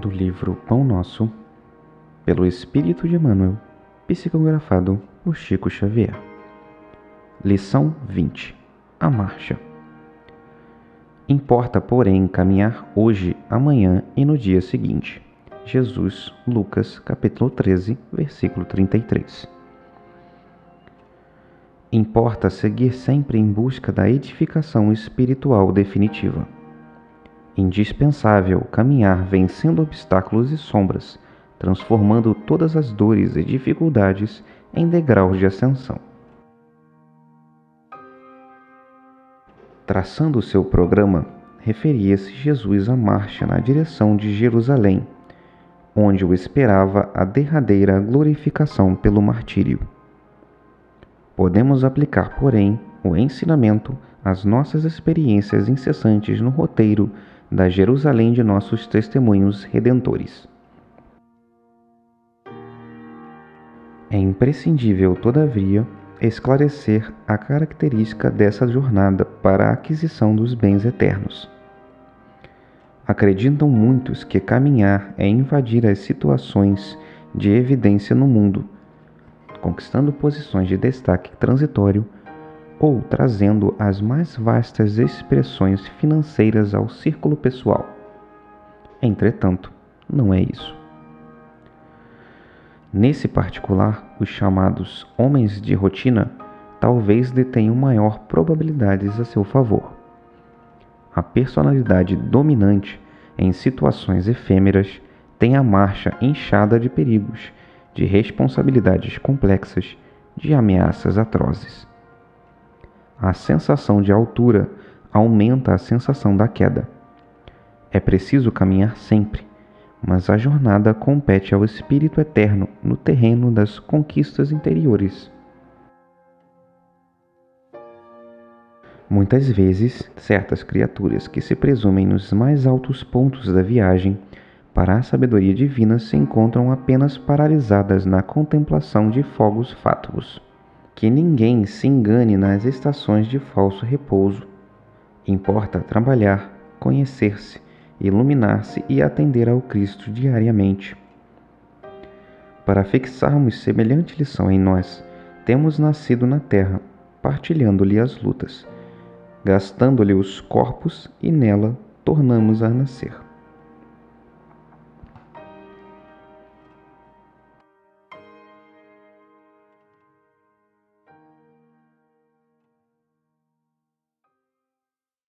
do livro Pão Nosso, pelo Espírito de Emmanuel, psicografado por Chico Xavier. Lição 20 A Marcha. Importa, porém, caminhar hoje, amanhã e no dia seguinte. Jesus, Lucas, capítulo 13, versículo 33. Importa seguir sempre em busca da edificação espiritual definitiva indispensável caminhar vencendo obstáculos e sombras, transformando todas as dores e dificuldades em degraus de ascensão. Traçando seu programa, referia-se Jesus à marcha na direção de Jerusalém, onde o esperava a derradeira glorificação pelo martírio. Podemos aplicar, porém, o ensinamento às nossas experiências incessantes no roteiro da Jerusalém de nossos testemunhos redentores. É imprescindível, todavia, esclarecer a característica dessa jornada para a aquisição dos bens eternos. Acreditam muitos que caminhar é invadir as situações de evidência no mundo, conquistando posições de destaque transitório ou trazendo as mais vastas expressões financeiras ao círculo pessoal. Entretanto, não é isso. Nesse particular, os chamados homens de rotina talvez detenham maior probabilidades a seu favor. A personalidade dominante em situações efêmeras tem a marcha inchada de perigos, de responsabilidades complexas, de ameaças atrozes. A sensação de altura aumenta a sensação da queda. É preciso caminhar sempre, mas a jornada compete ao espírito eterno no terreno das conquistas interiores. Muitas vezes, certas criaturas que se presumem nos mais altos pontos da viagem para a sabedoria divina se encontram apenas paralisadas na contemplação de fogos fátuos que ninguém se engane nas estações de falso repouso. Importa trabalhar, conhecer-se, iluminar-se e atender ao Cristo diariamente. Para fixarmos semelhante lição em nós, temos nascido na terra, partilhando-lhe as lutas, gastando-lhe os corpos e nela tornamos a nascer.